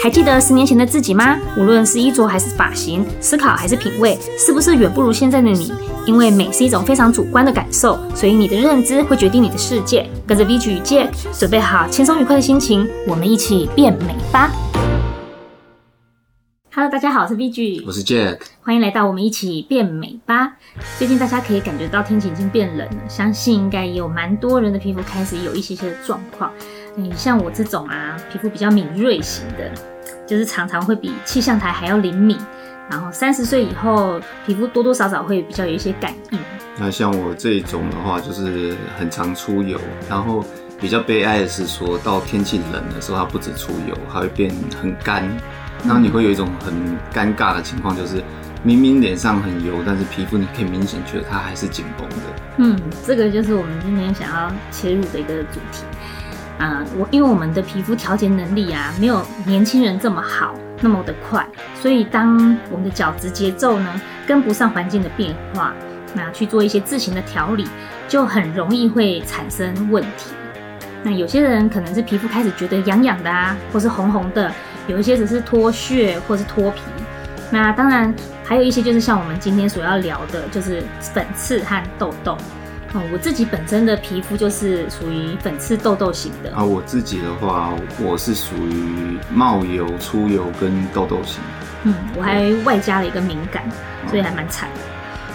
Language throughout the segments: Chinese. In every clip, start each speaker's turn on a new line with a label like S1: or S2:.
S1: 还记得十年前的自己吗？无论是衣着还是发型，思考还是品味，是不是远不如现在的你？因为美是一种非常主观的感受，所以你的认知会决定你的世界。跟着 VG 与 Jack，准备好轻松愉快的心情，我们一起变美吧！Hello，大家好，我是 VG，
S2: 我是 Jack，
S1: 欢迎来到我们一起变美吧。最近大家可以感觉到天气已经变冷了，相信应该也有蛮多人的皮肤开始有一些些的状况。你像我这种啊，皮肤比较敏锐型的，就是常常会比气象台还要灵敏。然后三十岁以后，皮肤多多少少会比较有一些感应。
S2: 那像我这种的话，就是很常出油。然后比较悲哀的是，说到天气冷的时候，它不止出油，还会变很干。然后你会有一种很尴尬的情况，就是明明脸上很油，但是皮肤你可以明显觉得它还是紧绷的。
S1: 嗯，这个就是我们今天想要切入的一个主题。啊、我因为我们的皮肤调节能力啊，没有年轻人这么好，那么的快，所以当我们的角质节奏呢跟不上环境的变化，那去做一些自行的调理，就很容易会产生问题。那有些人可能是皮肤开始觉得痒痒的啊，或是红红的，有一些只是脱屑或是脱皮。那当然还有一些就是像我们今天所要聊的，就是粉刺和痘痘。哦，我自己本身的皮肤就是属于粉刺痘痘型的
S2: 啊。我自己的话，我是属于冒油、出油跟痘痘型。
S1: 嗯，我还外加了一个敏感，所以还蛮惨的。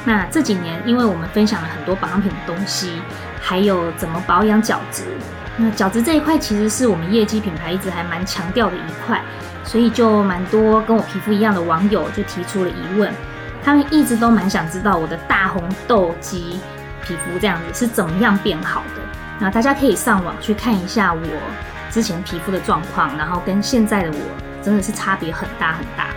S1: 那这几年，因为我们分享了很多保养品的东西，还有怎么保养角质。那角质这一块其实是我们业绩品牌一直还蛮强调的一块，所以就蛮多跟我皮肤一样的网友就提出了疑问，他们一直都蛮想知道我的大红痘肌。皮肤这样子是怎么样变好的？那大家可以上网去看一下我之前皮肤的状况，然后跟现在的我真的是差别很大很大。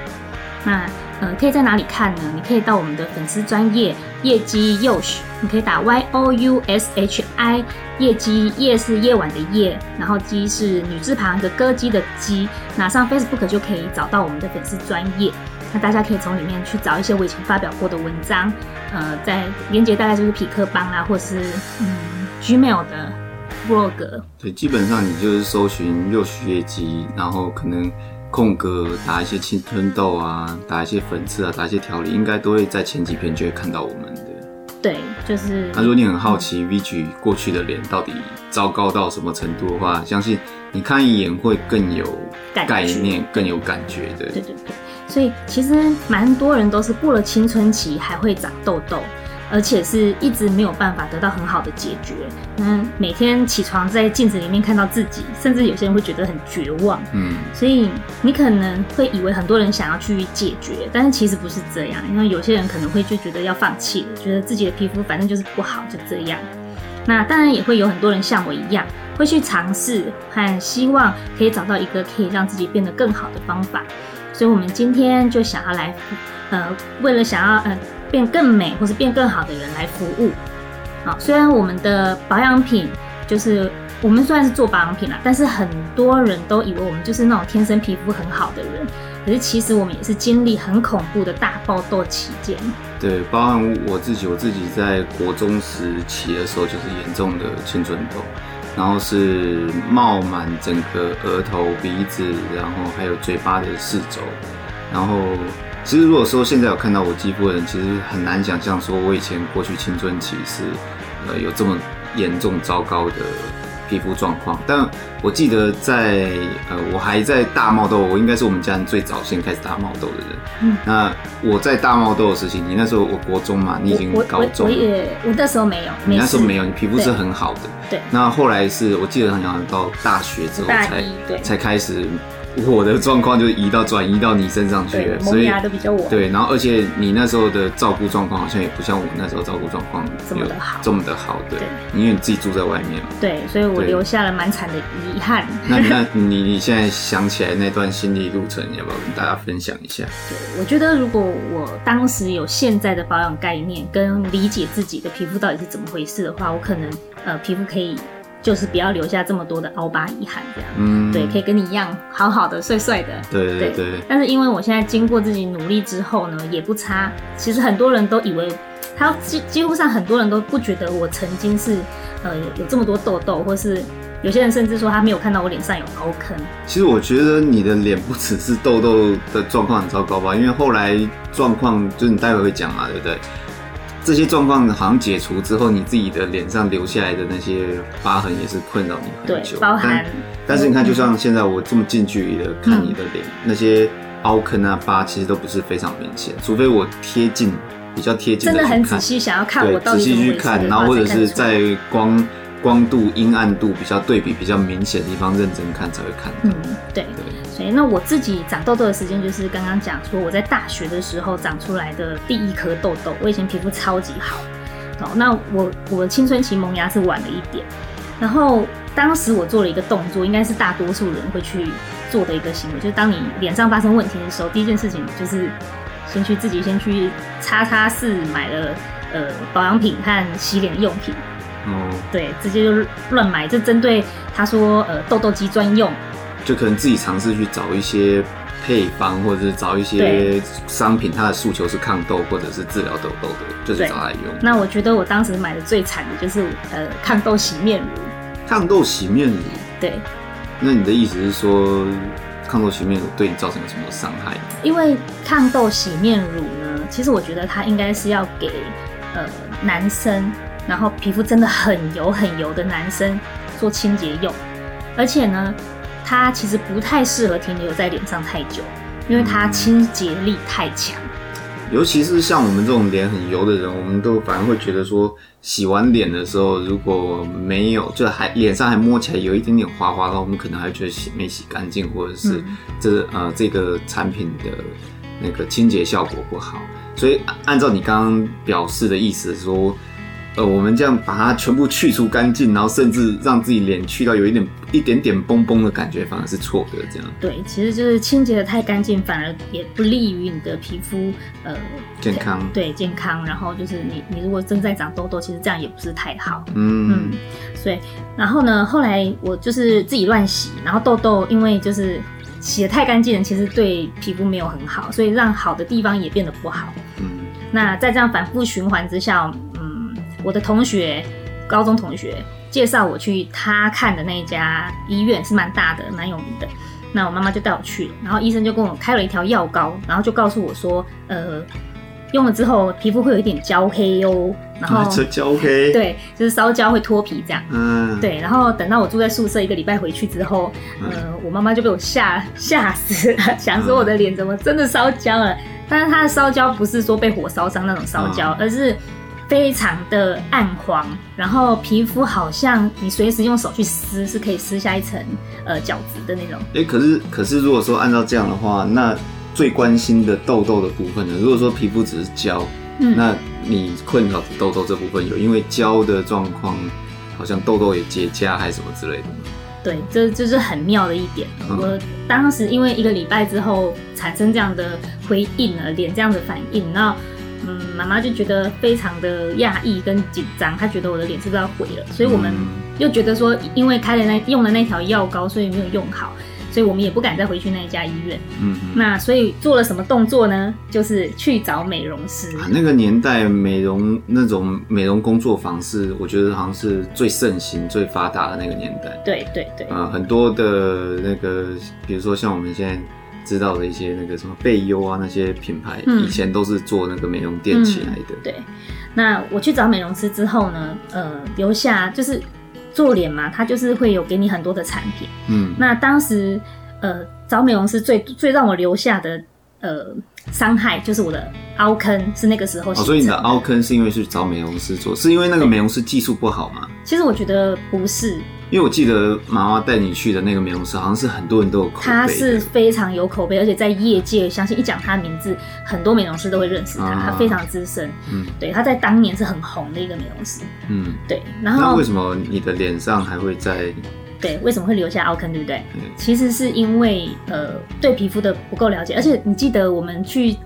S1: 那呃，可以在哪里看呢？你可以到我们的粉丝专业夜姬 Yoush，你可以打 Y O U S H I，夜姬夜是夜晚的夜，然后姬是女字旁的歌姬的姬，拿上 Facebook 就可以找到我们的粉丝专业。那大家可以从里面去找一些我以前发表过的文章，呃，在连接大概就是匹克邦啊，或是嗯 Gmail 的 blog。
S2: 对，基本上你就是搜寻 Youshi 夜姬，然后可能空格打一些青春痘啊，打一些粉刺啊，打一些调理，应该都会在前几篇就会看到我们的。
S1: 对，就是。
S2: 那如果你很好奇 VG 过去的脸到底糟糕到什么程度的话，相信你看一眼会更有概念，更有感觉的。
S1: 对对对。所以其实蛮多人都是过了青春期还会长痘痘，而且是一直没有办法得到很好的解决。那，每天起床在镜子里面看到自己，甚至有些人会觉得很绝望。嗯，所以你可能会以为很多人想要去解决，但是其实不是这样。因为有些人可能会就觉得要放弃了，觉得自己的皮肤反正就是不好，就这样。那当然也会有很多人像我一样，会去尝试和希望可以找到一个可以让自己变得更好的方法。所以，我们今天就想要来，呃，为了想要呃变更美或是变更好的人来服务。好，虽然我们的保养品就是我们虽然是做保养品啦，但是很多人都以为我们就是那种天生皮肤很好的人。可是其实我们也是经历很恐怖的大爆痘期间。
S2: 对，包含我自己，我自己在国中时期的时候就是严重的青春痘。然后是冒满整个额头、鼻子，然后还有嘴巴的四周。然后，其实如果说现在有看到我肌肤的人，其实很难想象说我以前过去青春期是，呃，有这么严重糟糕的。皮肤状况，但我记得在呃，我还在大冒痘，我应该是我们家人最早先开始大冒痘的人。嗯，那我在大冒痘的时期，你那时候我国中嘛，你已经高中了。
S1: 我，我，我也，我那时候没有。
S2: 你那时候没有，你皮肤是很好的。
S1: 对。
S2: 那后来是我记得好像到大学之后才才开始。我的状况就移到转移到你身上去了，所以
S1: 都比较晚。
S2: 对，然后而且你那时候的照顾状况好像也不像我那时候照顾状况
S1: 这么的好，
S2: 这么的好。对，因为你自己住在外面嘛。
S1: 对，所以我留下了蛮惨的遗憾。
S2: 那那 你你现在想起来那段心理路程，要不要跟大家分享一下？
S1: 对，我觉得如果我当时有现在的保养概念跟理解自己的皮肤到底是怎么回事的话，我可能呃皮肤可以。就是不要留下这么多的凹疤遗憾，这样，嗯，对，可以跟你一样好好的、帅帅的，
S2: 对对对，对。
S1: 但是因为我现在经过自己努力之后呢，也不差。其实很多人都以为，他几几乎上很多人都不觉得我曾经是呃有这么多痘痘，或是有些人甚至说他没有看到我脸上有凹坑。
S2: 其实我觉得你的脸不只是痘痘的状况很糟糕吧，因为后来状况就是你待会会讲嘛，对不对？这些状况好像解除之后，你自己的脸上留下来的那些疤痕也是困扰你很久。
S1: 对，包含。
S2: 但是你看，就像现在我这么近距离的看你的脸，嗯、那些凹坑啊疤，其实都不是非常明显，除非我贴近，比较贴近的去看，
S1: 真的很仔细想要看我到底怎么回事，
S2: 仔细去看，然后或者是在光光度、阴暗度比较对比比较明显的地方认真看才会看。
S1: 嗯，对对。所以那我自己长痘痘的时间就是刚刚讲说我在大学的时候长出来的第一颗痘痘。我以前皮肤超级好，哦，那我我的青春期萌芽是晚了一点。然后当时我做了一个动作，应该是大多数人会去做的一个行为，就是当你脸上发生问题的时候，第一件事情就是先去自己先去叉叉四买了呃保养品和洗脸用品。哦，对，直接就乱买，就针对他说呃痘痘肌专用。
S2: 就可能自己尝试去找一些配方，或者是找一些商品，它的诉求是抗痘或者是治疗痘痘的，就是找来用。
S1: 那我觉得我当时买的最惨的就是呃抗痘洗面乳。
S2: 抗痘洗面乳？
S1: 对。
S2: 那你的意思是说，抗痘洗面乳对你造成了什么伤害？
S1: 因为抗痘洗面乳呢，其实我觉得它应该是要给呃男生，然后皮肤真的很油很油的男生做清洁用，而且呢。它其实不太适合停留在脸上太久，因为它清洁力太强。
S2: 尤其是像我们这种脸很油的人，我们都反而会觉得说，洗完脸的时候如果没有，就还脸上还摸起来有一点点滑滑的话，我们可能还觉得洗没洗干净，或者是这呃这个产品的那个清洁效果不好。所以按照你刚刚表示的意思说。呃，我们这样把它全部去除干净，然后甚至让自己脸去到有一点一点点绷绷的感觉，反而是错的。这样
S1: 对，其实就是清洁的太干净，反而也不利于你的皮肤呃
S2: 健康。
S1: 对健康，然后就是你你如果正在长痘痘，其实这样也不是太好。
S2: 嗯嗯，
S1: 所以然后呢，后来我就是自己乱洗，然后痘痘因为就是洗的太干净了，其实对皮肤没有很好，所以让好的地方也变得不好。嗯，那在这样反复循环之下。我的同学，高中同学介绍我去他看的那一家医院，是蛮大的，蛮有名的。那我妈妈就带我去，然后医生就跟我开了一条药膏，然后就告诉我说，呃，用了之后皮肤会有一点焦黑哟。然后
S2: 焦黑，
S1: 对，就是烧焦会脱皮这样。嗯，对。然后等到我住在宿舍一个礼拜回去之后，呃，我妈妈就被我吓吓死了，想说我的脸怎么真的烧焦了？但是它的烧焦不是说被火烧伤那种烧焦，而是。非常的暗黄，然后皮肤好像你随时用手去撕是可以撕下一层呃角质的那种。
S2: 哎、欸，可是可是如果说按照这样的话，那最关心的痘痘的部分呢？如果说皮肤只是胶，嗯，那你困扰的痘痘这部分有因为胶的状况，好像痘痘也结痂还是什么之类的吗？
S1: 对，这就是很妙的一点。嗯、我当时因为一个礼拜之后产生这样的回应了，脸这样的反应，然后。嗯，妈妈就觉得非常的讶异跟紧张，她觉得我的脸是不是要毁了，所以我们又觉得说，因为开了那用了那条药膏，所以没有用好，所以我们也不敢再回去那一家医院。嗯，那所以做了什么动作呢？就是去找美容师。
S2: 啊，那个年代美容那种美容工作坊是，我觉得好像是最盛行、最发达的那个年代。
S1: 对对对。
S2: 啊，很多的那个，比如说像我们现在。知道的一些那个什么贝优啊，那些品牌，嗯、以前都是做那个美容店起来的。
S1: 嗯、对，那我去找美容师之后呢，呃，留下就是做脸嘛，他就是会有给你很多的产品。嗯，那当时呃找美容师最最让我留下的呃伤害就是我的凹坑，是那个时候。哦，
S2: 所以你的凹坑是因为去找美容师做，是因为那个美容师技术不好吗？
S1: 其实我觉得不是。
S2: 因为我记得妈妈带你去的那个美容师，好像是很多人都有口碑。
S1: 他是非常有口碑，而且在业界，相信一讲他的名字，很多美容师都会认识他。啊、他非常资深，嗯，对，他在当年是很红的一个美容师，嗯，对。然后
S2: 那为什么你的脸上还会在？
S1: 对，为什么会留下凹坑，对不对？嗯、其实是因为呃，对皮肤的不够了解，而且你记得我们去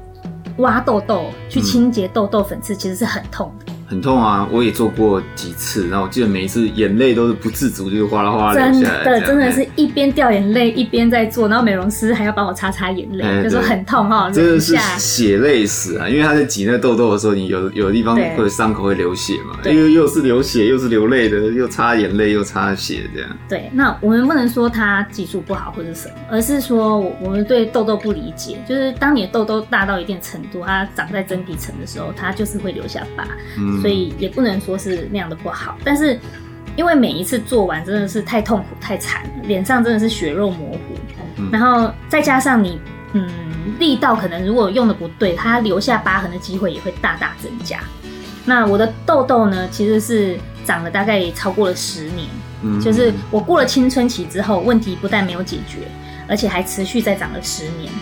S1: 挖痘痘、去清洁痘痘粉刺，其实是很痛的。
S2: 很痛啊！我也做过几次，然后我记得每一次眼泪都是不自主，就是哗啦哗啦流下来。
S1: 真的，真的是一边掉眼泪一边在做，然后美容师还要帮我擦擦眼泪，欸、就说很痛哈。
S2: 真的是血泪史啊！因为他在挤那个痘痘的时候，你有有的地方会伤口会流血嘛，因为又是流血又是流泪的，又擦眼泪又擦血这样。
S1: 对，那我们不能说他技术不好或者什么，而是说我们对痘痘不理解，就是当你的痘痘大到一定程度，它长在真皮层的时候，它就是会留下疤。嗯。所以也不能说是那样的不好，但是因为每一次做完真的是太痛苦太惨了，脸上真的是血肉模糊，嗯、然后再加上你嗯力道可能如果用的不对，它留下疤痕的机会也会大大增加。那我的痘痘呢，其实是长了大概也超过了十年，嗯，就是我过了青春期之后，问题不但没有解决，而且还持续在长了十年。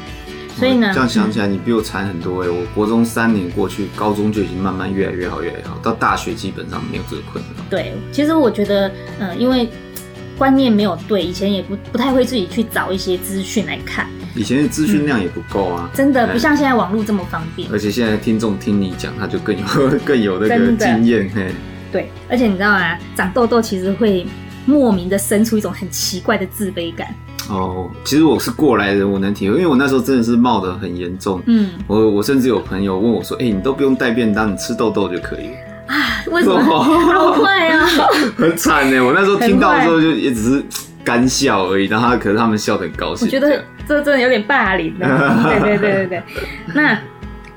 S1: 所以呢，
S2: 这样想起来，你比我惨很多哎、欸！我国中三年过去，高中就已经慢慢越来越好，越来越好，到大学基本上没有这个困扰。
S1: 对，其实我觉得，嗯、呃，因为观念没有对，以前也不不太会自己去找一些资讯来看。
S2: 以前的资讯量也不够啊、嗯，
S1: 真的不像现在网络这么方便。
S2: 而且现在听众听你讲，他就更有 更有那个经验嘿。
S1: 对，而且你知道吗？长痘痘其实会莫名的生出一种很奇怪的自卑感。
S2: 哦，其实我是过来人，我能体会，因为我那时候真的是冒得很严重。嗯，我我甚至有朋友问我说：“哎、欸，你都不用带便当，你吃豆豆就可以了。”
S1: 啊，为什么？好快啊！
S2: 很惨呢。我那时候听到的时候就也只是干笑而已，然后可是他们笑得很高兴。
S1: 我觉得这真的有点霸凌。对对对对对，那。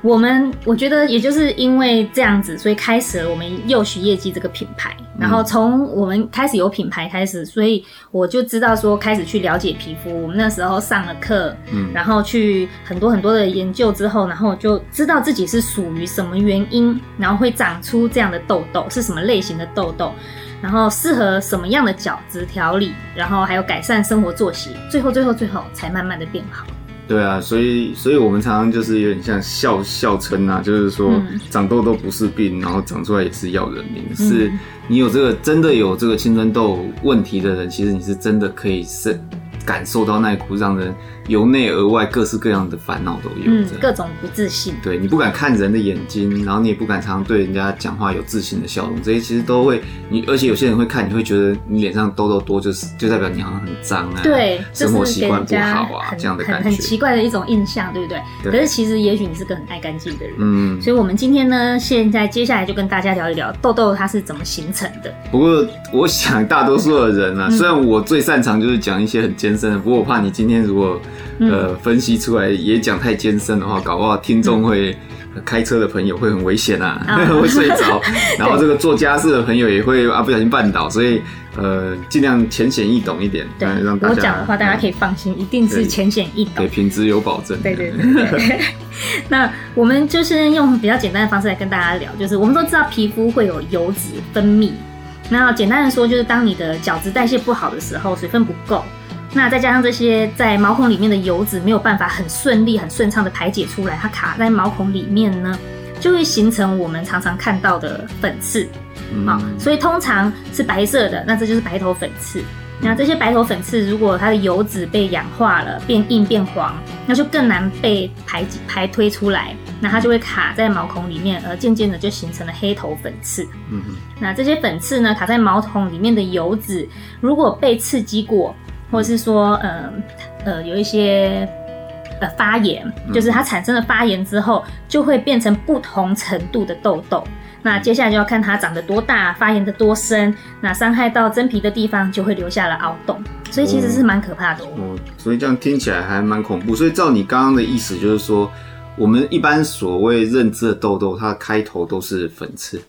S1: 我们我觉得也就是因为这样子，所以开始了我们幼许业绩这个品牌。然后从我们开始有品牌开始，所以我就知道说开始去了解皮肤。我们那时候上了课，嗯，然后去很多很多的研究之后，然后就知道自己是属于什么原因，然后会长出这样的痘痘，是什么类型的痘痘，然后适合什么样的角质调理，然后还有改善生活作息，最后最后最后才慢慢的变好。
S2: 对啊，所以所以我们常常就是有点像笑笑称啊，就是说长痘痘不是病，然后长出来也是要人命。嗯、是你有这个真的有这个青春痘问题的人，其实你是真的可以是感受到那一股让人。由内而外，各式各样的烦恼都有，
S1: 嗯，各种不自信。
S2: 对，你不敢看人的眼睛，然后你也不敢常常对人家讲话有自信的笑容，这些其实都会你，而且有些人会看，你会觉得你脸上痘痘多，就是就代表你好像很脏啊，
S1: 对，
S2: 生活习惯不好啊，这样的感觉，
S1: 很奇怪的一种印象，对不对？对，可是其实也许你是个很爱干净的人，嗯。所以我们今天呢，现在接下来就跟大家聊一聊痘痘它是怎么形成的。
S2: 不过我想大多数的人啊，虽然我最擅长就是讲一些很艰深的，不过我怕你今天如果呃，分析出来也讲太艰深的话，搞不好听众会开车的朋友会很危险啊，嗯、会睡着。然后这个做家事的朋友也会啊不小心绊倒，所以呃尽量浅显易懂一点。
S1: 对，让大家我讲的话大家可以放心，一定是浅显易懂，
S2: 对，品质有保证。
S1: 对对对，对。那我们就是用比较简单的方式来跟大家聊，就是我们都知道皮肤会有油脂分泌，那简单的说就是当你的角质代谢不好的时候，水分不够。那再加上这些在毛孔里面的油脂没有办法很顺利、很顺畅的排解出来，它卡在毛孔里面呢，就会形成我们常常看到的粉刺。好、嗯，所以通常是白色的，那这就是白头粉刺。那这些白头粉刺如果它的油脂被氧化了，变硬变黄，那就更难被排排推出来，那它就会卡在毛孔里面，而渐渐的就形成了黑头粉刺。嗯哼，那这些粉刺呢，卡在毛孔里面的油脂，如果被刺激过。或者是说，呃，呃，有一些呃发炎，就是它产生了发炎之后，就会变成不同程度的痘痘。那接下来就要看它长得多大，发炎的多深，那伤害到真皮的地方就会留下了凹洞，所以其实是蛮可怕的。
S2: 哦，所以这样听起来还蛮恐怖。所以照你刚刚的意思，就是说，我们一般所谓认知的痘痘，它的开头都是粉刺。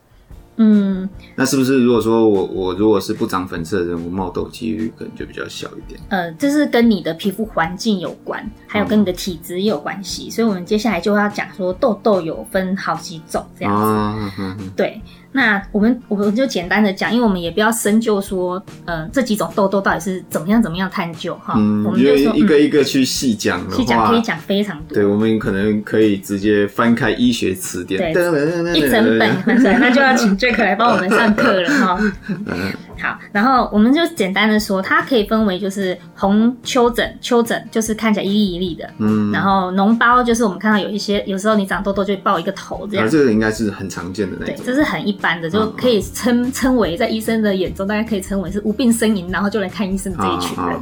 S1: 嗯，
S2: 那是不是如果说我我如果是不长粉刺的人，我冒痘几率可能就比较小一点？
S1: 呃，这是跟你的皮肤环境有关，还有跟你的体质也有关系。嗯、所以，我们接下来就要讲说痘痘有分好几种这样子。对。那我们我们就简单的讲，因为我们也不要深究说，呃，这几种痘痘到底是怎么样怎么样探究哈。嗯，我们就
S2: 一个一个去细讲的话，
S1: 细讲可以讲非常多。
S2: 对，我们可能可以直接翻开医学词典，
S1: 对，一整本 那就要请 Jack 来帮我们上课了哈。好，然后我们就简单的说，它可以分为就是红丘疹，丘疹就是看起来一粒一粒的，嗯，然后脓包就是我们看到有一些，有时候你长痘痘就会爆一个头这样，
S2: 啊这个应该是很常见的那种，
S1: 对，这是很一般的，就可以称称为在医生的眼中，大家可以称为是无病呻吟，然后就来看医生这一群人，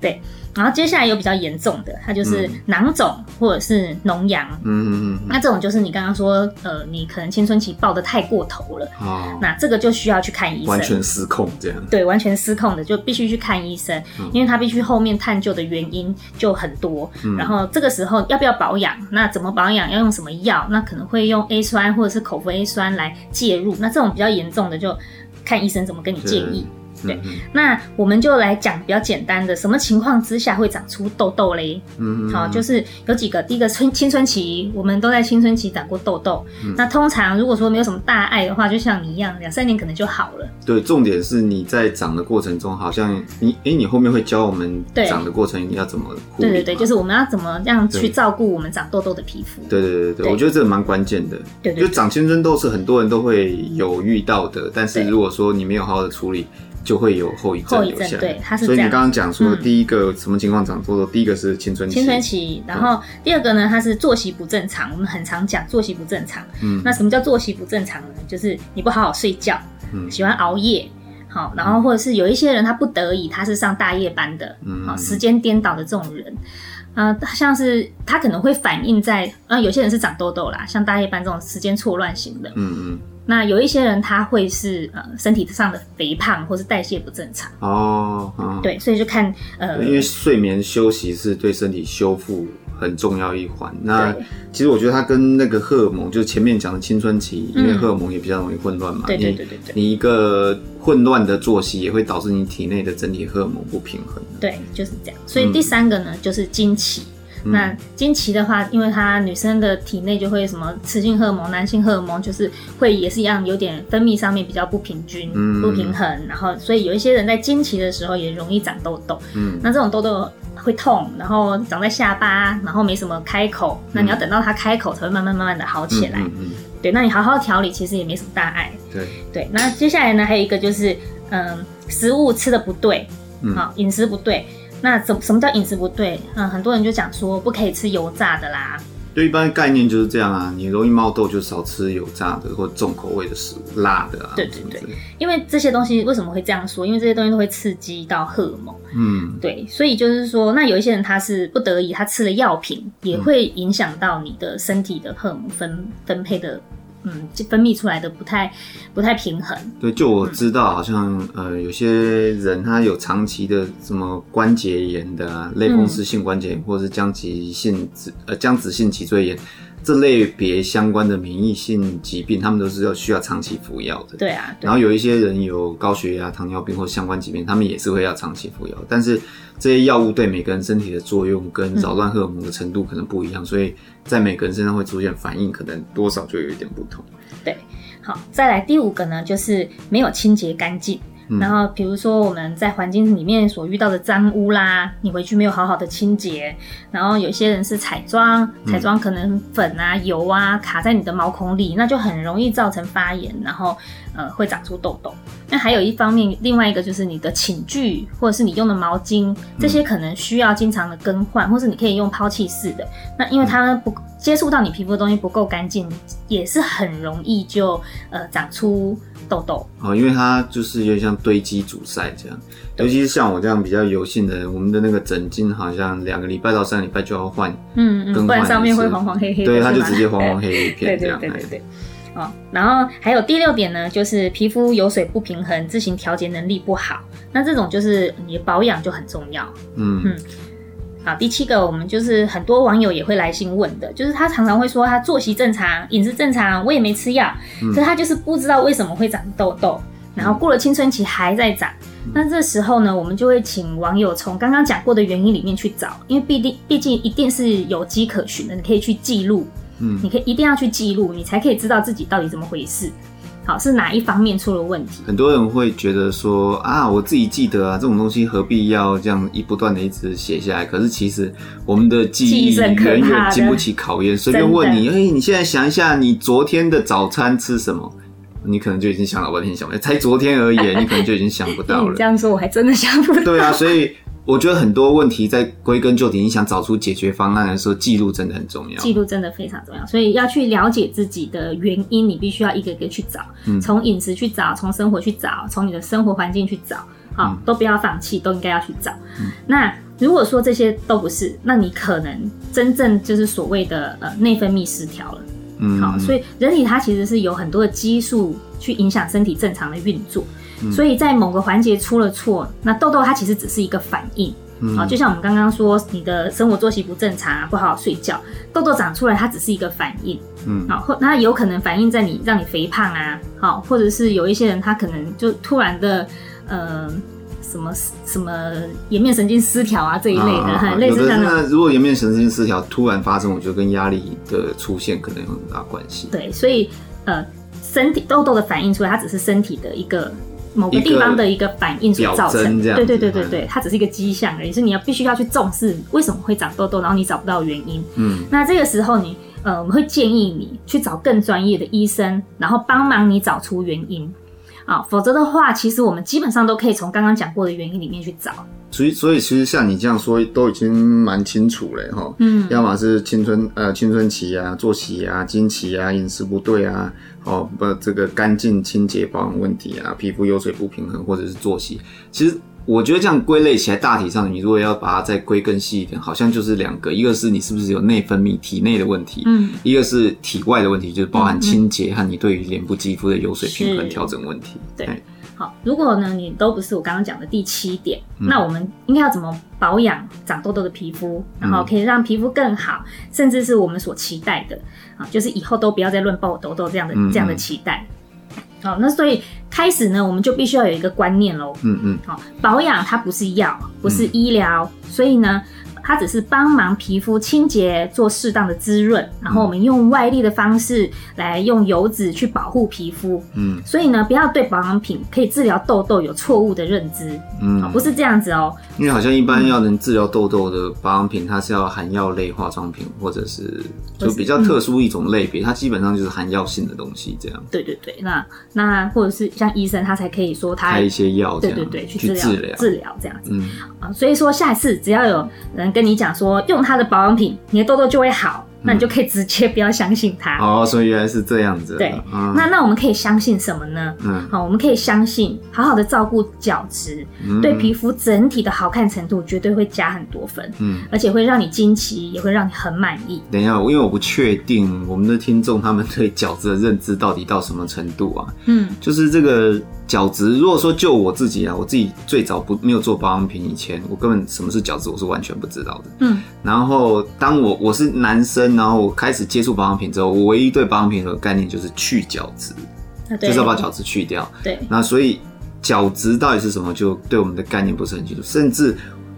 S1: 对。然后接下来有比较严重的，它就是囊肿或者是脓疡。嗯嗯嗯。那这种就是你刚刚说，呃，你可能青春期爆得太过头了。哦。那这个就需要去看医生。
S2: 完全失控这样。
S1: 对，完全失控的就必须去看医生，嗯、因为他必须后面探究的原因就很多。嗯。然后这个时候要不要保养？那怎么保养？要用什么药？那可能会用 A 酸或者是口服 A 酸来介入。那这种比较严重的，就看医生怎么跟你建议。对，那我们就来讲比较简单的，什么情况之下会长出痘痘嘞？嗯，好，就是有几个，第一个春青春期，我们都在青春期长过痘痘。嗯，那通常如果说没有什么大碍的话，就像你一样，两三年可能就好了。
S2: 对，重点是你在长的过程中，好像你哎、欸，你后面会教我们长的过程要怎么护理？
S1: 对对对，就是我们要怎么样去照顾我们长痘痘的皮肤。
S2: 对对对对，对我觉得这个蛮关键的。對,對，对，就长青春痘是很多人都会有遇到的，但是如果说你没有好好的处理。就会有后遗症留下来，对，它是这样。所以你刚刚讲说的第一个什么情况长痘痘？第一个是青春期，
S1: 青春期。然后第二个呢，它是作息不正常。我们很常讲作息不正常。嗯，那什么叫作息不正常呢？就是你不好好睡觉，嗯，喜欢熬夜，好，然后或者是有一些人他不得已他是上大夜班的，嗯，好，时间颠倒的这种人，呃，像是他可能会反映在，呃，有些人是长痘痘啦，像大夜班这种时间错乱型的，嗯嗯。那有一些人他会是呃身体上的肥胖，或是代谢不正常哦，嗯、对，所以就看呃，
S2: 因为睡眠休息是对身体修复很重要一环。那其实我觉得它跟那个荷尔蒙，就是前面讲的青春期，因为荷尔蒙也比较容易混乱嘛，对对对对对，你一个混乱的作息也会导致你体内的整体荷尔蒙不平衡。
S1: 对，就是这样。所以第三个呢，嗯、就是经期。那经期的话，因为它女生的体内就会什么雌性荷尔蒙、男性荷尔蒙，就是会也是一样，有点分泌上面比较不平均、嗯、不平衡，然后所以有一些人在经期的时候也容易长痘痘。嗯，那这种痘痘会痛，然后长在下巴，然后没什么开口，那你要等到它开口才会慢慢慢慢的好起来。嗯，嗯，嗯对，那你好好调理，其实也没什么大碍。对对，那接下来呢，还有一个就是，嗯，食物吃的不对，好，饮食不对。那怎什么叫饮食不对？嗯，很多人就讲说不可以吃油炸的啦。
S2: 对，一般概念就是这样啊。你容易冒痘，就少吃油炸的或重口味的食物，辣的啊。
S1: 对对对，因为这些东西为什么会这样说？因为这些东西都会刺激到荷尔蒙。嗯，对，所以就是说，那有一些人他是不得已，他吃了药品也会影响到你的身体的荷尔蒙分分配的。嗯，就分泌出来的不太不太平衡。
S2: 对，就我知道，好像、嗯、呃，有些人他有长期的什么关节炎的、啊，类风湿性关节炎，嗯、或者是僵直性子呃僵直性脊椎炎。这类别相关的免疫性疾病，他们都是要需要长期服药的。
S1: 对啊，对。
S2: 然后有一些人有高血压、糖尿病或相关疾病，他们也是会要长期服药。但是这些药物对每个人身体的作用跟扰乱荷尔蒙的程度可能不一样，嗯、所以在每个人身上会出现反应，可能多少就有一点不同。
S1: 对，好，再来第五个呢，就是没有清洁干净。然后，比如说我们在环境里面所遇到的脏污啦，你回去没有好好的清洁，然后有些人是彩妆，彩妆可能粉啊、油啊卡在你的毛孔里，那就很容易造成发炎，然后呃会长出痘痘。那还有一方面，另外一个就是你的寝具或者是你用的毛巾，这些可能需要经常的更换，或是你可以用抛弃式的。那因为它不接触到你皮肤的东西不够干净，也是很容易就呃长出。痘痘
S2: 哦，因为它就是有点像堆积阻塞这样，尤其是像我这样比较油性的人，我们的那个枕巾好像两个礼拜到三个礼拜就要换，嗯嗯，不然上面会黄黄黑黑的，对，它就直接黄黄黑黑一片 这样。对对对。对对，哦，然后还有第六点呢，就是皮肤油水不平衡，自行调节能力不好，那这种就是你的保养就很重要，嗯。嗯。好，第七个，我们就是很多网友也会来信问的，就是他常常会说他作息正常，饮食正常，我也没吃药，嗯、可是他就是不知道为什么会长痘痘，然后过了青春期还在长。嗯、那这时候呢，我们就会请网友从刚刚讲过的原因里面去找，因为毕竟毕竟一定是有迹可循的，你可以去记录，嗯，你可以一定要去记录，你才可以知道自己到底怎么回事。好，是哪一方面出了问题？很多人会觉得说啊，我自己记得啊，这种东西何必要这样一不断的一直写下来？可是其实我们的记忆远远经不起考验。随便问你，哎、欸，你现在想一下，你昨天的早餐吃什么？你可能就已经想了半天想不，才昨天而已，你可能就已经想不到了。
S1: 你这样说，我还真的想不到。
S2: 对啊，所以我觉得很多问题在归根究底，你想找出解决方案的时候，记录真的很重要。
S1: 记录真的非常重要，所以要去了解自己的原因，你必须要一个一个去找，从饮食去找，从生活去找，从你的生活环境去找，好、嗯，都不要放弃，都应该要去找。嗯、那如果说这些都不是，那你可能真正就是所谓的呃内分泌失调了。嗯，好，所以人体它其实是有很多的激素去影响身体正常的运作，嗯，所以在某个环节出了错，那痘痘它其实只是一个反应。嗯，啊，就像我们刚刚说，你的生活作息不正常啊，不好好睡觉，痘痘长出来它只是一个反应。嗯，好，或它有可能反映在你让你肥胖啊，好，或者是有一些人他可能就突然的，呃。什么什么颜面神经失调啊这一类的，啊啊、类似这样的。
S2: 那如果颜面神经失调突然发生，我觉得跟压力的出现可能有很大关系。
S1: 对，所以呃，身体痘痘的反应出来，它只是身体的一个某个地方的一个反应所造成。对对对对对，它只是一个迹象而已。是你要必须要去重视为什么会长痘痘，然后你找不到原因。嗯，那这个时候你呃，我们会建议你去找更专业的医生，然后帮忙你找出原因。啊，否则的话，其实我们基本上都可以从刚刚讲过的原因里面去找。
S2: 所以，所以其实像你这样说，都已经蛮清楚了哈。嗯，要么是青春呃青春期啊，作息啊，经期啊，饮食不对啊，哦不这个干净清洁保养问题啊，皮肤油水不平衡，或者是作息，其实。我觉得这样归类起来，大体上你如果要把它再归更细一点，好像就是两个，一个是你是不是有内分泌体内的问题，嗯，一个是体外的问题，就是包含清洁和你对于脸部肌肤的油水平衡调整问题。
S1: 对，好，如果呢你都不是我刚刚讲的第七点，嗯，那我们应该要怎么保养长痘痘的皮肤，然后可以让皮肤更好，甚至是我们所期待的啊，就是以后都不要再乱爆痘痘这样的这样的期待。好，那所以开始呢，我们就必须要有一个观念喽。嗯嗯。好，保养它不是药，不是医疗，嗯，所以呢。它只是帮忙皮肤清洁，做适当的滋润，然后我们用外力的方式来用油脂去保护皮肤。嗯，所以呢，不要对保养品可以治疗痘痘有错误的认知。嗯，不是这样子哦。
S2: 因为好像一般要能治疗痘痘的保养品，它是要含药类化妆品，或者是就比较特殊一种类别，它基本上就是含药性的东西这样。
S1: 对对对，那那或者是像医生他才可以说他
S2: 开一些药，
S1: 对对对，去治疗治疗这样子。嗯啊，所以说下一次只要有人。跟你讲说，用它的保养品，你的痘痘就会好。那你就可以直接不要相信他。
S2: 哦，所以原来是这样子。
S1: 对，嗯、那那我们可以相信什么呢？嗯，好，我们可以相信好好的照顾角质，嗯、对皮肤整体的好看程度绝对会加很多分。嗯，而且会让你惊奇，也会让你很满意。
S2: 等一下，因为我不确定我们的听众他们对角质的认知到底到什么程度啊？嗯，就是这个角质，如果说就我自己啊，我自己最早不没有做保养品以前，我根本什么是角质我是完全不知道的。嗯，然后当我我是男生。然后我开始接触保养品之后，我唯一对保养品的概念就是去角质，啊、就是要把角质去掉。对，那所以角质到底是什么，就对我们的概念不是很清楚，甚至。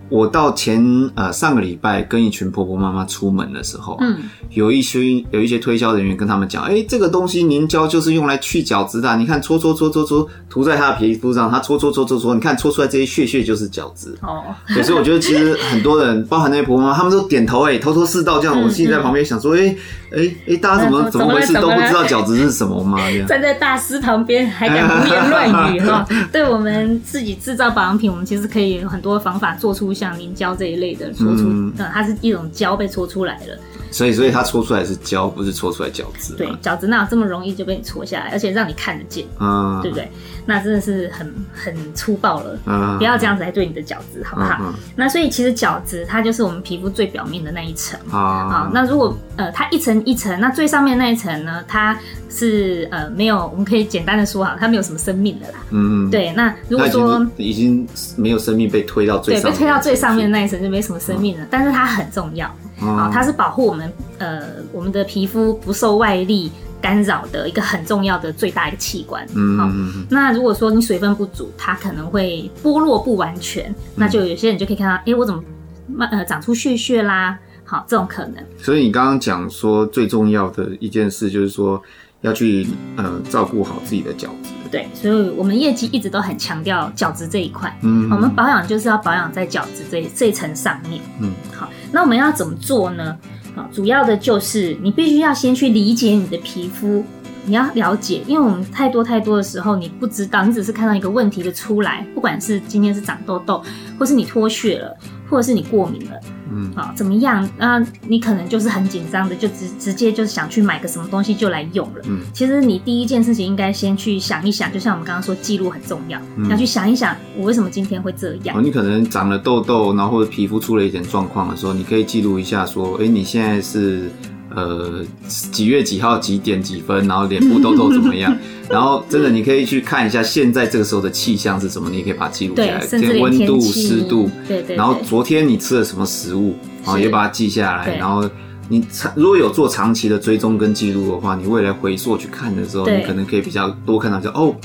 S2: 我到前呃上个礼拜跟一群婆婆妈妈出门的时候，嗯，有一些有一些推销人员跟他们讲，哎、欸，这个东西凝胶就是用来去角质的，你看搓搓搓搓搓涂在他的皮肤上，他搓搓搓搓搓，你看搓出来这些屑屑就是角质。哦，所以我觉得其实很多人，包含那些婆婆妈妈，他们都点头，哎，头头是道这样。我自己在旁边想说，哎哎哎，大家怎么怎么回事都不知道饺子是什么吗？站
S1: 在大师旁边还敢胡言乱语哈？对我们自己制造保养品，我们其实可以有很多方法做出。像凝胶这一类的搓出，嗯，它是一种胶被搓出来的，
S2: 所以，所以它搓出来是胶，不是搓出来角质。
S1: 对，角质那有这么容易就被你搓下来，而且让你看得见，嗯，对不对？那真的是很很粗暴了，嗯，不要这样子来对你的角质，好不好？嗯，那所以其实角质它就是我们皮肤最表面的那一层啊。那如果呃它一层一层，那最上面那一层呢，它是呃没有，我们可以简单的说哈，它没有什么生命的啦。嗯，对。那如果说
S2: 已经没有生命被推到最上面，
S1: 对，被推到最上面那一层就没什么生命了，但是它很重要啊，它是保护我们呃我们的皮肤不受外力干扰的一个很重要的最大一个器官。嗯，好，那如果说你水分不足，它可能会剥落不完全，那就有些人就可以看到，哎、欸，我怎么慢呃长出血血啦？好，这种可能。
S2: 所以你刚刚讲说最重要的一件事就是说。要去呃照顾好自己的角质，
S1: 对，所以我们业绩一直都很强调角质这一块。嗯，我们保养就是要保养在角质这这一层上面。嗯，好，那我们要怎么做呢？啊，主要的就是你必须要先去理解你的皮肤你要了解，因为我们太多太多的时候，你不知道，你只是看到一个问题的出来，不管是今天是长痘痘，或是你脱屑了，或者是你过敏了。嗯，好，怎么样？那你可能就是很紧张的，就直直接就想去买个什么东西就来用了。嗯，其实你第一件事情应该先去想一想，就像我们刚刚说，记录很重要，嗯、要去想一想，我为什么今天会这样？
S2: 哦，你可能长了痘痘，然后或者皮肤出了一点状况的时候，你可以记录一下，说，哎、欸，你现在是。呃，几月几号几点几分，然后脸部痘痘怎么样？然后真的你可以去看一下现在这个时候的气象是什么，你也可以把它记录下来，
S1: 甚至温
S2: 度、湿度，
S1: 对，对对。
S2: 然后昨天你吃了什么食物，然后也把它记下来。然后你长如果有做长期的追踪跟记录的话，你未来回溯去看的时候，你可能可以比较多看到就，就哦，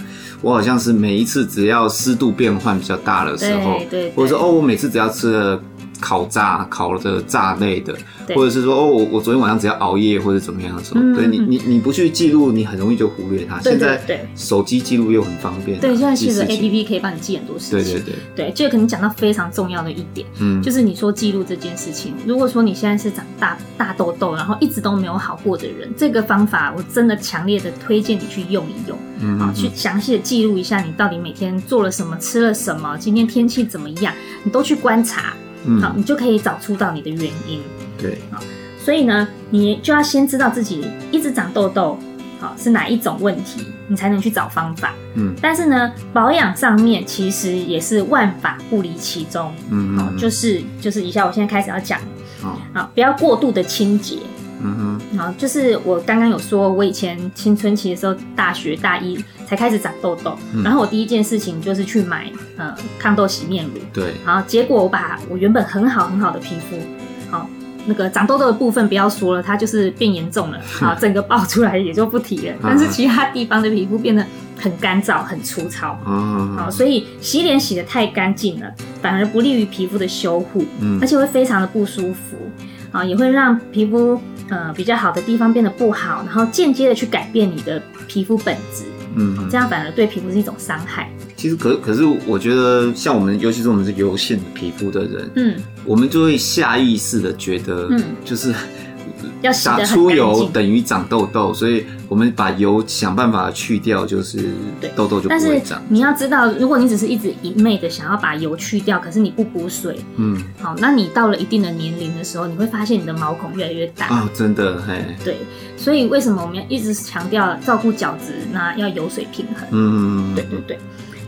S2: 我好像是每一次只要湿度变换比较大的时候，
S1: 对，对，对，
S2: 或者说哦，我每次只要吃了。烤炸、烤的炸类的，或者是说哦，我我昨天晚上只要熬夜或者怎么样的时候，嗯、对你你你不去记录，你很容易就忽略它。对对对，现在手机记录又很方便。
S1: 对，现在其实 APP 可以帮你记很多事情。
S2: 对对对
S1: 对，这个可能讲到非常重要的一点，嗯，就是你说记录这件事情。如果说你现在是长大大痘痘，然后一直都没有好过的人，这个方法我真的强烈的推荐你去用一用，嗯，好，去详细的记录一下你到底每天做了什么，吃了什么，今天天气怎么样，你都去观察。嗯，好，你就可以找出到你的原因。
S2: 对，
S1: 好，所以呢，你就要先知道自己一直长痘痘，好，是哪一种问题，你才能去找方法。嗯，但是呢，保养上面其实也是万法不离其中。嗯，好，就是就是以下我现在开始要讲，好，不要过度的清洁。嗯哼，好，就是我刚刚有说，我以前青春期的时候，大学大一才开始长痘痘，嗯、然后我第一件事情就是去买呃抗痘洗面乳。
S2: 对，
S1: 然后，结果我把我原本很好很好的皮肤，好，那个长痘痘的部分不要说了，它就是变严重了，啊，整个爆出来也就不提了，但是其他地方的皮肤变得很干燥、很粗糙。嗯，好，所以洗脸洗的太干净了，反而不利于皮肤的修护，嗯，而且会非常的不舒服，啊，也会让皮肤。呃，比较好的地方变得不好，然后间接的去改变你的皮肤本质，嗯，这样反而对皮肤是一种伤害。
S2: 其实可可是，我觉得像我们，尤其是我们是油性皮肤的人，嗯，我们就会下意识的觉得，嗯，就是。
S1: 要
S2: 打出油等于长痘痘，所以我们把油想办法去掉，就是痘痘就不会长。
S1: 但是你要知道，如果你只是一直一昧的想要把油去掉，可是你不补水，嗯，好，那你到了一定的年龄的时候，你会发现你的毛孔越来越大。
S2: 啊，真的，嘿，
S1: 对，所以为什么我们要一直强调照顾角质，那要油水平衡，嗯，对对对，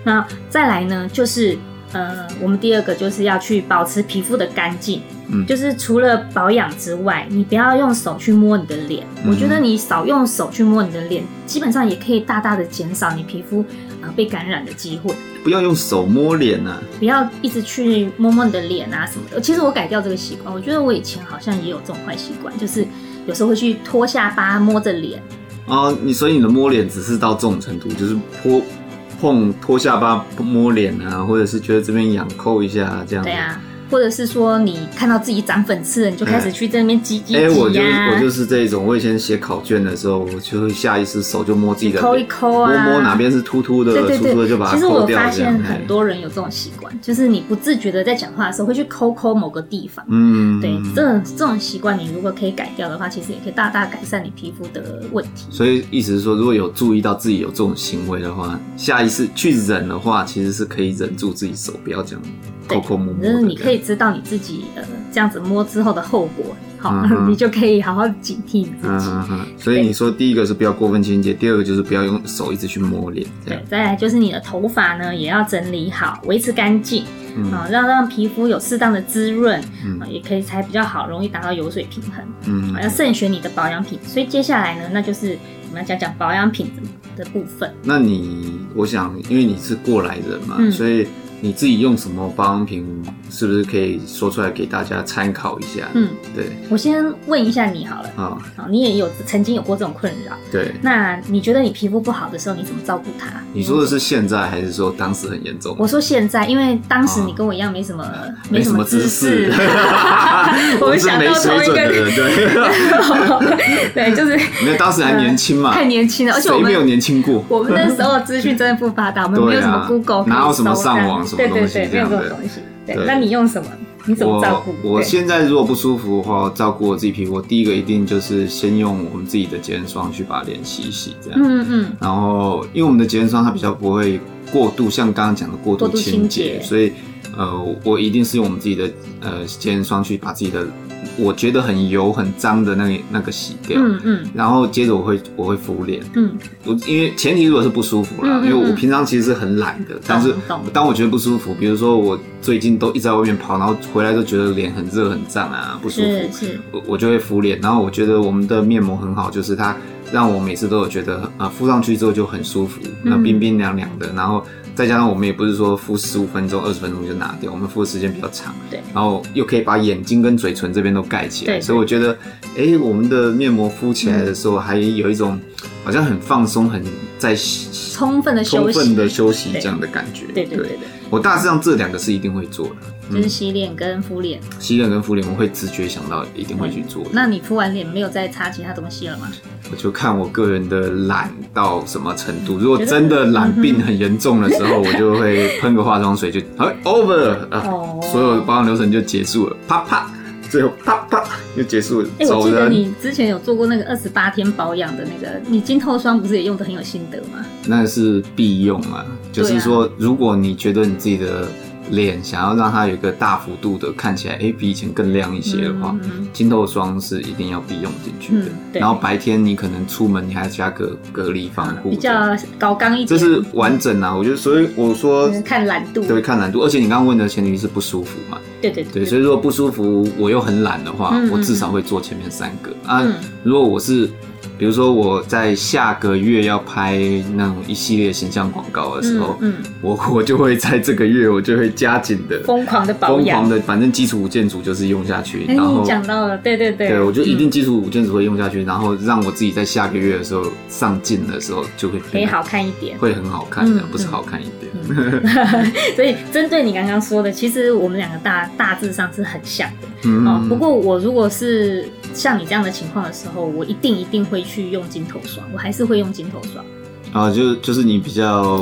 S1: 那再来呢，就是。呃，我们第二个就是要去保持皮肤的干净，嗯，就是除了保养之外，你不要用手去摸你的脸。嗯、我觉得你少用手去摸你的脸，基本上也可以大大的减少你皮肤呃被感染的机会。
S2: 不要用手摸脸啊！
S1: 不要一直去摸摸你的脸啊什么的。其实我改掉这个习惯，我觉得我以前好像也有这种坏习惯，就是有时候会去脱下巴摸着脸。
S2: 哦，你所以你的摸脸只是到这种程度，就是泼。碰脱下巴摸脸啊，或者是觉得这边痒抠一下这
S1: 样。子。或者是说你看到自己长粉刺了，你就开始去在那边挤挤挤。
S2: 哎，我就我就是这种。我以前写考卷的时候，我就会下意识手就摸自己的，
S1: 抠一抠啊，
S2: 摸摸哪边是凸凸的、粗粗的，就把它抠掉。其实我发现
S1: 很多人有这种习惯，就是你不自觉的在讲话的时候会去抠抠某个地方。嗯，对，这种这种习惯你如果可以改掉的话，其实也可以大大改善你皮肤的问题。
S2: 所以意思是说，如果有注意到自己有这种行为的话，下意识去忍的话，其实是可以忍住自己手，不要这样。抠抠摸摸，
S1: 就是你可以知道你自己呃这样子摸之后的后果，好，嗯、你就可以好好警惕你自己。嗯、
S2: 所以你说第一个是不要过分清洁，第二个就是不要用手一直去摸脸。
S1: 对，再来就是你的头发呢也要整理好，维持干净，啊、嗯，让让皮肤有适当的滋润，嗯，也可以才比较好，容易达到油水平衡。嗯，要慎选你的保养品。所以接下来呢，那就是我们要讲讲保养品的部分。
S2: 那你，我想，因为你是过来人嘛，嗯、所以。你自己用什么保养品，是不是可以说出来给大家参考一下？嗯，对。
S1: 我先问一下你好了。啊，好，你也有曾经有过这种困扰。
S2: 对。
S1: 那你觉得你皮肤不好的时候，你怎么照顾它？
S2: 你说的是现在，还是说当时很严重？
S1: 我说现在，因为当时你跟我一样没什么，没什么知识。
S2: 我们想到同一个人，
S1: 对，对，就是。
S2: 因为当时还年轻嘛，
S1: 太年轻了，而且我们
S2: 没有年轻过。
S1: 我们那时候资讯真的不发达，我们没有什么 Google，
S2: 哪有什么上网。
S1: 对对对，没有这种东西。对，
S2: 对
S1: 那你用什么？你怎么照顾？
S2: 我我现在如果不舒服的话，照顾我自己皮肤，我第一个一定就是先用我们自己的洁颜霜去把脸洗一洗，这样。
S1: 嗯嗯。
S2: 然后，因为我们的洁颜霜它比较不会过度，像刚刚讲的过度清洁，所以呃，我一定是用我们自己的呃洁颜霜去把自己的。我觉得很油很脏的那个那个洗掉，嗯嗯，然后接着我会我会敷脸，嗯，我因为前提如果是不舒服啦，嗯嗯嗯，因为我平常其实是很懒的，但是当我觉得不舒服，比如说我最近都一直在外面跑，然后回来都觉得脸很热很胀啊，不舒服，我我就会敷脸，然后我觉得我们的面膜很好，就是它让我每次都有觉得呃敷上去之后就很舒服，那冰冰凉凉的，然后。再加上我们也不是说敷十五分钟、二十分钟就拿掉，我们敷的时间比较长，对，然后又可以把眼睛跟嘴唇这边都盖起来，对，所以我觉得，哎、欸，我们的面膜敷起来的时候，还有一种好像很放松、很在
S1: 充分的休息、
S2: 充分的休息这样的感觉，
S1: 对对对。对。
S2: 我大致上这两个是一定会做的，
S1: 就是洗脸跟敷脸。
S2: 洗脸跟敷脸，我会直觉想到一定会去做。
S1: 那你敷完脸没有再擦其他东西了吗？
S2: 我就看我个人的懒到什么程度。如果真的懒病很严重的时候，我就会 喷个化妆水就，就 over 啊，所有保养流程就结束了，啪啪。最后啪啪就结束了。哎、
S1: 欸，我记得你之前有做过那个二十八天保养的那个，你金透霜不是也用的很有心得吗？
S2: 那是必用啊，就是说，如果你觉得你自己的。脸想要让它有一个大幅度的看起来，哎、欸，比以前更亮一些的话，嗯、嗯、透霜是一定要必用进去的、嗯。然后白天你可能出门，你还要加个隔离防护、啊，
S1: 比较高刚一点。
S2: 这是完整啊，我觉得，所以我说
S1: 看懒度，
S2: 对，看懒度。而且你刚刚问的前提是不舒服嘛？
S1: 对对对，对。
S2: 所以如果不舒服，我又很懒的话、嗯，我至少会做前面三个、嗯、啊。如果我是。比如说我在下个月要拍那种一系列形象广告的时候，嗯，嗯。我 我就会在这个月我就会加紧的
S1: 疯狂的保养，疯狂的，
S2: 反正基础五件组就是用下去。然后
S1: 讲到了，对对对，
S2: 对我就一定基础五件组会用下去、嗯，然后让我自己在下个月的时候上镜的时候就会
S1: 可以好看一点，
S2: 会很好看的，嗯、不是好看一
S1: 点。所以针对你刚刚说的，其实我们两个大大致上是很像的。嗯，哦，不过我如果是像你这样的情况的时候，我一定一定会去用金头刷，我还是会用金头刷。
S2: 啊，就就是你比较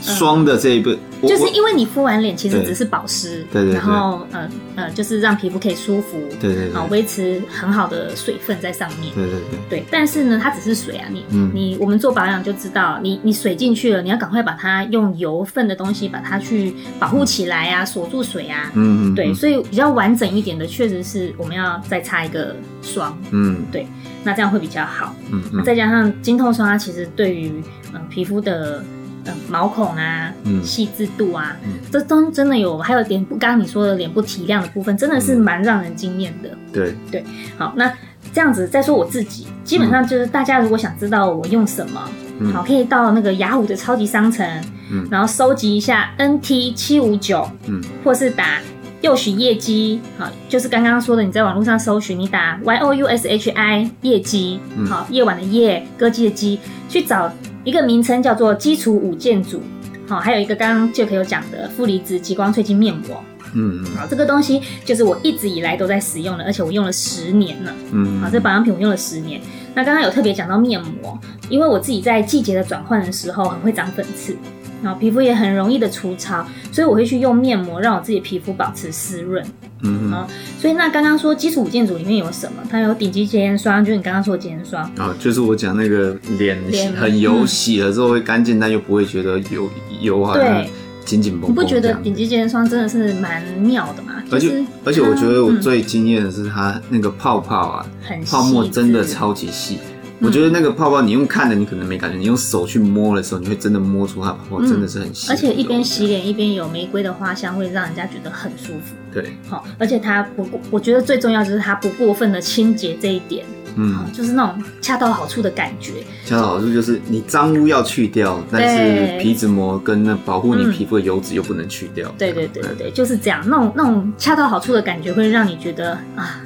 S2: 霜的这一部、
S1: 嗯，就是因为你敷完脸其实只是保湿，对对，对，然后呃呃，就是让皮肤可以舒服，对对，然后维持很好的水分在上面，对对对，对。但是呢，它只是水啊，你、嗯、你我们做保养就知道，你你水进去了，你要赶快把它用油分的东西把它去保护起来啊，锁住水啊，嗯嗯，对，所以比较完整一点的，确实是我们要再擦一个霜，嗯，对，那这样会比较好，嗯嗯，再加上晶透霜，它其实对于嗯，皮肤的呃毛孔啊，嗯。细致度啊，嗯、这都真的有，还有脸部，刚刚你说的脸部提亮的部分，真的是蛮让人惊艳的。
S2: 对。
S1: 对，好，那这样子再说我自己，基本上就是大家如果想知道我用什么，嗯、好，可以到那个雅虎的超级商城，嗯，然后收集一下 NT 七五九，嗯，或是打诱许业绩，好，就是刚刚说的，你在网络上搜寻，你打 Y O U S H I 业绩，好，夜晚的夜，歌姬的姬，去找。一个名称叫做基础五件组，好，还有一个刚刚 Jack 有讲的负离子极光萃肌面膜，嗯，好，这个东西就是我一直以来都在使用的，而且我用了十年了，嗯，好，这保养品我用了十年。那刚刚有特别讲到面膜，因为我自己在季节的转换的时候很会长粉刺，然后皮肤也很容易的粗糙，所以我会去用面膜让我自己皮肤保持湿润。嗯嗯，所以那刚刚说基础五件组里面有什么？它有顶级洁颜霜，就是你刚刚说的洁颜霜。
S2: 啊，就是我讲那个脸很油，洗了之后会干净，但又不会觉得油油好像紧紧绷绷。
S1: 你不觉得顶级洁颜霜真的是蛮妙的吗？
S2: 而且而且我觉得我最惊艳的是它那个泡泡啊，泡沫真的超级细。我觉得那个泡泡，你用看的你可能没感觉，你用手去摸的时候，你会真的摸出它泡泡真的是很细。
S1: 而且一边洗脸一边有玫瑰的花香，会让人家觉得很舒服。
S2: 对，
S1: 好，而且它不，我觉得最重要就是它不过分的清洁这一点，嗯，就是那种恰到好处的感觉。
S2: 恰到好处就是你脏污要去掉，但是皮脂膜跟那保护你皮肤的油脂又不能去掉。
S1: 对对对对对，就是这样，那种那种恰到好处的感觉会让你觉得啊。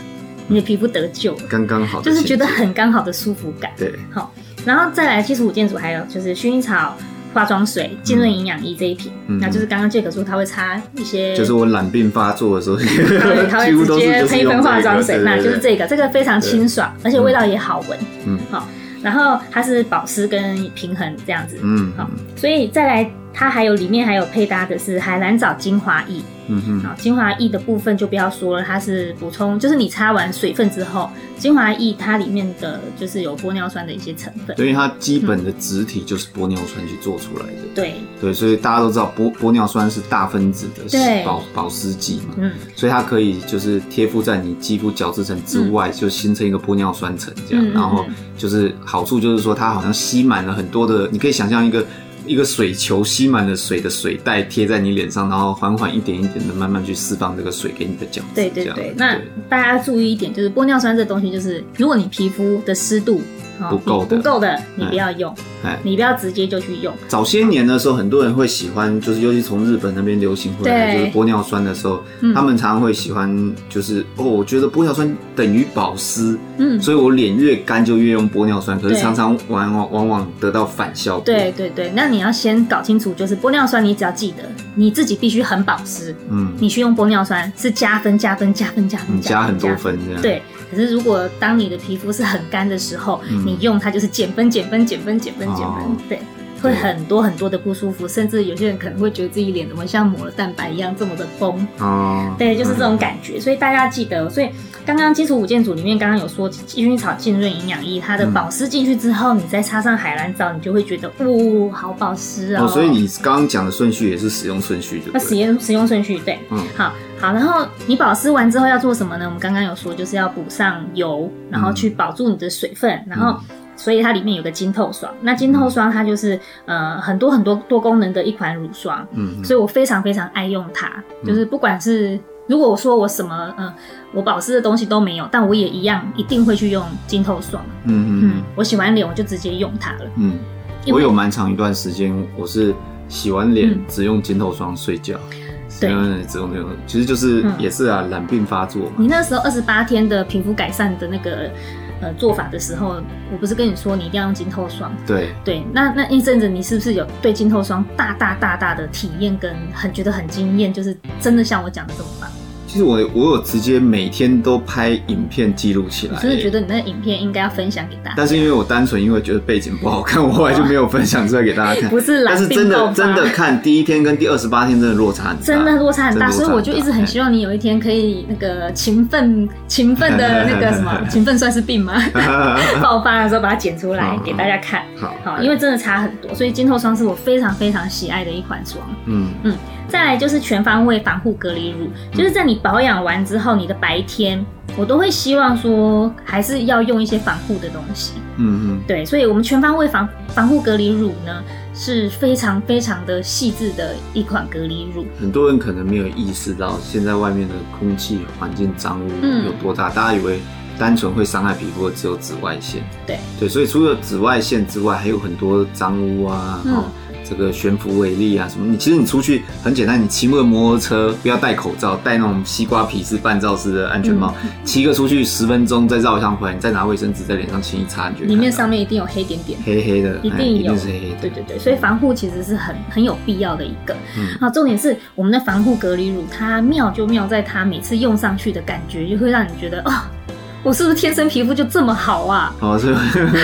S1: 你的皮肤得救，
S2: 刚刚好，
S1: 就是觉得很刚好的舒服感。
S2: 对，
S1: 好，然后再来基础五件组，还有就是薰衣草化妆水、浸润营养液这一瓶，嗯、那就是刚刚杰克说他会擦一些，
S2: 就是我懒病发作的时候，对
S1: 他会 直接喷一喷化妆水，那就是这个，这个非常清爽，而且味道也好闻。嗯，好，然后它是保湿跟平衡这样子。嗯，好，所以再来它还有里面还有配搭的是海蓝藻精华液。
S2: 嗯哼，
S1: 好，精华液的部分就不要说了，它是补充，就是你擦完水分之后，精华液它里面的就是有玻尿酸的一些成分，
S2: 所以它基本的质体就是玻尿酸去做出来的。
S1: 对。
S2: 对，所以大家都知道玻玻尿酸是大分子的保保湿剂嘛，嗯，所以它可以就是贴附在你肌肤角质层之外，就形成一个玻尿酸层这样，嗯、然后就是好处就是说它好像吸满了很多的，你可以想象一个。一个水球吸满了水的水袋贴在你脸上，然后缓缓一点一点的慢慢去释放这个水给你的角质。
S1: 对对对，那大家注意一点，就是玻尿酸这东西，就是如果你皮肤的湿度。
S2: 不够的，
S1: 不够的，你不要用，哎，你不要直接就去用。
S2: 早些年的时候，很多人会喜欢，就是尤其从日本那边流行回来，就是玻尿酸的时候，他们常常会喜欢，就是哦，我觉得玻尿酸等于保湿，嗯，所以我脸越干就越用玻尿酸，可是常常往往往往得到反效果。
S1: 对对对，那你要先搞清楚，就是玻尿酸，你只要记得你自己必须很保湿，嗯，你去用玻尿酸是加分加分加分加分，
S2: 加很多分这样，
S1: 对。可是，如果当你的皮肤是很干的时候，嗯、你用它就是减分、减分、减分、减分、减分，哦、对，会很多很多的不舒服，甚至有些人可能会觉得自己脸怎么像抹了蛋白一样这么的崩，哦，对，就是这种感觉。嗯、所以大家记得，所以刚刚基础五件组里面刚刚有说薰衣草浸润营养液，它的保湿进去之后，嗯、你再插上海蓝藻，你就会觉得，呜、哦，好保湿哦。
S2: 哦，所以你刚刚讲的顺序也是使用顺序，就
S1: 使用使用顺序，对，嗯，好。好，然后你保湿完之后要做什么呢？我们刚刚有说，就是要补上油，然后去保住你的水分，嗯、然后所以它里面有个晶透霜。那晶透霜它就是呃很多很多多功能的一款乳霜，嗯，所以我非常非常爱用它。就是不管是如果我说我什么嗯、呃、我保湿的东西都没有，但我也一样一定会去用晶透霜。嗯嗯嗯，我洗完脸我就直接用它了。嗯，
S2: 我有蛮长一段时间我是洗完脸只用晶透霜睡觉。对，只用这种，其实就是也是啊，染病发作嘛。
S1: 你那时候二十八天的皮肤改善的那个呃做法的时候，我不是跟你说你一定要用晶透霜？
S2: 对
S1: 对，那那一阵子你是不是有对晶透霜大大大大的体验跟很觉得很惊艳？就是真的像我讲的这么棒？
S2: 其实我我有直接每天都拍影片记录起来，
S1: 就是觉得你那个影片应该要分享给大家。
S2: 但是因为我单纯因为觉得背景不好看，我后来就没有分享出来给大家看。
S1: 不是，
S2: 但是真的真的看第一天跟第二十八天真的落差很大，
S1: 真的落差很大，所以我就一直很希望你有一天可以那个勤奋勤奋的那个什么 勤奋算是病吗？爆发的时候把它剪出来给大家看。好，好，因为真的差很多，所以金透霜是我非常非常喜爱的一款霜。嗯嗯。再来就是全方位防护隔离乳，就是在你保养完之后，你的白天我都会希望说，还是要用一些防护的东西。嗯嗯，对，所以我们全方位防防护隔离乳呢，是非常非常的细致的一款隔离乳。
S2: 很多人可能没有意识到，现在外面的空气环境脏污有多大，嗯、大家以为单纯会伤害皮肤的只有紫外线。
S1: 对
S2: 对，所以除了紫外线之外，还有很多脏污啊。嗯这个悬浮微粒啊，什么？你其实你出去很简单，你骑个摩托车，不要戴口罩，戴那种西瓜皮式半罩式的安全帽，骑、嗯、个出去十分钟，再绕一趟回来，你再拿卫生纸在脸上轻一擦，你觉得里
S1: 面上面一定有黑点点，
S2: 黑黑的，
S1: 一定有，
S2: 一定是黑黑的。
S1: 对对对，所以防护其实是很很有必要的一个。嗯，好，重点是我们的防护隔离乳，它妙就妙在它每次用上去的感觉，就会让你觉得，哦，我是不是天生皮肤就这么好啊？哦，是，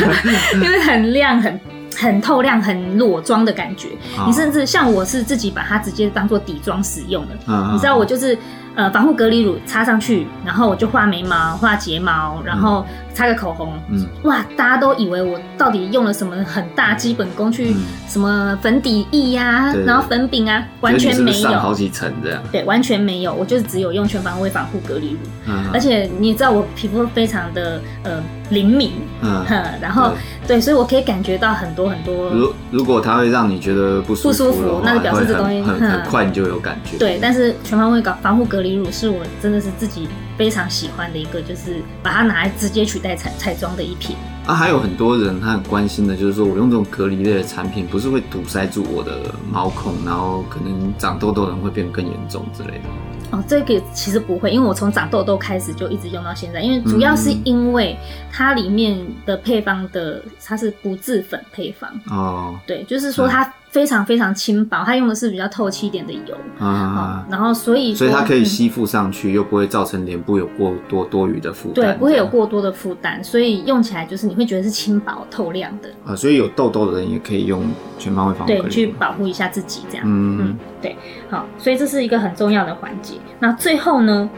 S1: 因为很亮很。很透亮、很裸妆的感觉，哦、你甚至像我是自己把它直接当做底妆使用的。嗯、你知道我就是呃防护隔离乳擦上去，然后我就画眉毛、画睫毛，然后擦个口红。嗯，哇，大家都以为我到底用了什么很大基本功去什么粉底液呀、然后粉饼啊，完全没有。
S2: 上好几层这样。
S1: 对，完全没有，我就是只有用全方位防护隔离乳。嗯，而且你知道我皮肤非常的呃。灵敏，嗯，然后对，对，所以我可以感觉到很多很多。
S2: 如如果它会让你觉得不舒服，不舒服，
S1: 那就表示这东西
S2: 很，很，很快你就有感觉。
S1: 对，但是全方位搞防护隔离乳是我真的是自己非常喜欢的一个，就是把它拿来直接取代彩彩妆的一瓶。
S2: 啊，还有很多人他很关心的就是说我用这种隔离类的产品，不是会堵塞住我的毛孔，然后可能长痘痘的人会变更严重之类的。
S1: 哦，这个其实不会，因为我从长痘痘开始就一直用到现在，因为主要是因为它里面的配方的它是不致粉配方哦，对，就是说它非常非常轻薄，它用的是比较透气一点的油。啊，然后所以
S2: 所以它可以吸附上去，嗯、又不会造成脸部有过多多余的负担，
S1: 对，不会有过多的负担，所以用起来就是你会觉得是轻薄透亮的。
S2: 啊，所以有痘痘的人也可以用全方位防护，
S1: 对，去保护一下自己这样，嗯。嗯，对，好，所以这是一个很重要的环节。那最后呢？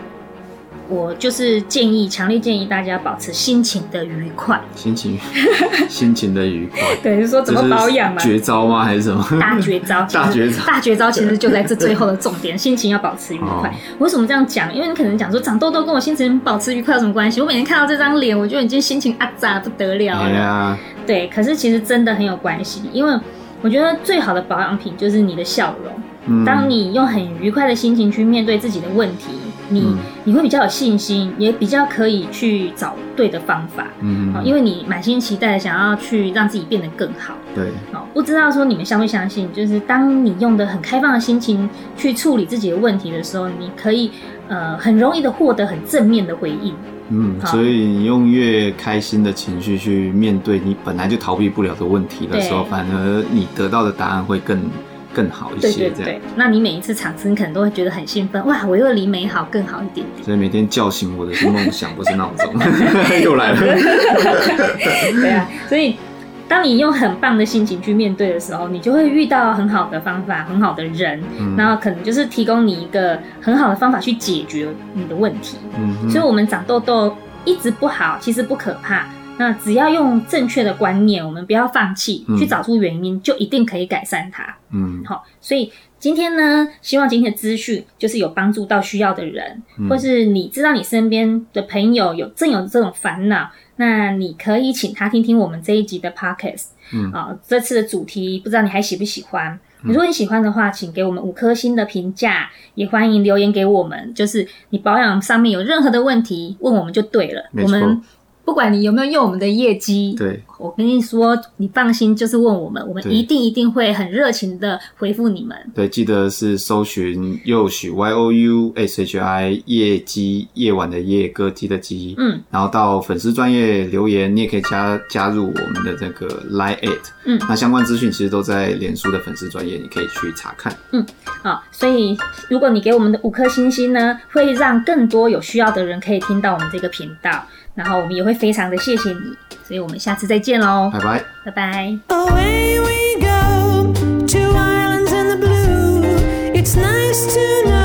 S1: 我就是建议，强烈建议大家保持心情的愉快。
S2: 心情，心情的愉快。
S1: 对，就是说怎么保养嘛？
S2: 绝招吗？还是什么？
S1: 大绝招！大绝招！大绝招！其实就在这最后的重点，心情要保持愉快。哦、为什么这样讲？因为你可能讲说长痘痘跟我心情保持愉快有什么关系？我每天看到这张脸，我就已经心情啊咋不得了了。啊、对，可是其实真的很有关系，因为我觉得最好的保养品就是你的笑容。嗯、当你用很愉快的心情去面对自己的问题。你、嗯、你会比较有信心，也比较可以去找对的方法，嗯，因为你满心期待的想要去让自己变得更好，
S2: 对，
S1: 不知道说你们相不相信，就是当你用的很开放的心情去处理自己的问题的时候，你可以呃很容易的获得很正面的回应，
S2: 嗯，所以你用越开心的情绪去面对你本来就逃避不了的问题的时候，反而你得到的答案会更。更好一些，对对对。
S1: 那你每一次尝试，你可能都会觉得很兴奋，哇！我又离美好更好一点点。
S2: 所以每天叫醒我的是梦想，不是闹钟。又来了。
S1: 对啊，所以当你用很棒的心情去面对的时候，你就会遇到很好的方法、很好的人，嗯、然后可能就是提供你一个很好的方法去解决你的问题。嗯。所以，我们长痘痘一直不好，其实不可怕。那只要用正确的观念，我们不要放弃，去找出原因，嗯、就一定可以改善它。嗯，好，所以今天呢，希望今天的资讯就是有帮助到需要的人，嗯、或是你知道你身边的朋友有正有这种烦恼，那你可以请他听听我们这一集的 podcast。嗯，啊，这次的主题不知道你还喜不喜欢？如果你喜欢的话，请给我们五颗星的评价，也欢迎留言给我们。就是你保养上面有任何的问题，问我们就对了。我们不管你有没有用我们的业绩，
S2: 对，
S1: 我跟你说，你放心，就是问我们，我们一定一定会很热情的回复你们。
S2: 对，记得是搜寻幼许 Y O U S H I 夜姬夜晚的夜歌姬的姬，嗯，然后到粉丝专业留言，你也可以加加入我们的这个 Line at，嗯，那相关资讯其实都在脸书的粉丝专业，你可以去查看。嗯，
S1: 好，所以如果你给我们的五颗星星呢，会让更多有需要的人可以听到我们这个频道。然后我们也会非常的谢谢你，所以我们下次再见喽，
S2: 拜拜，
S1: 拜拜。
S2: Away we go to islands in the blue. It's nice to know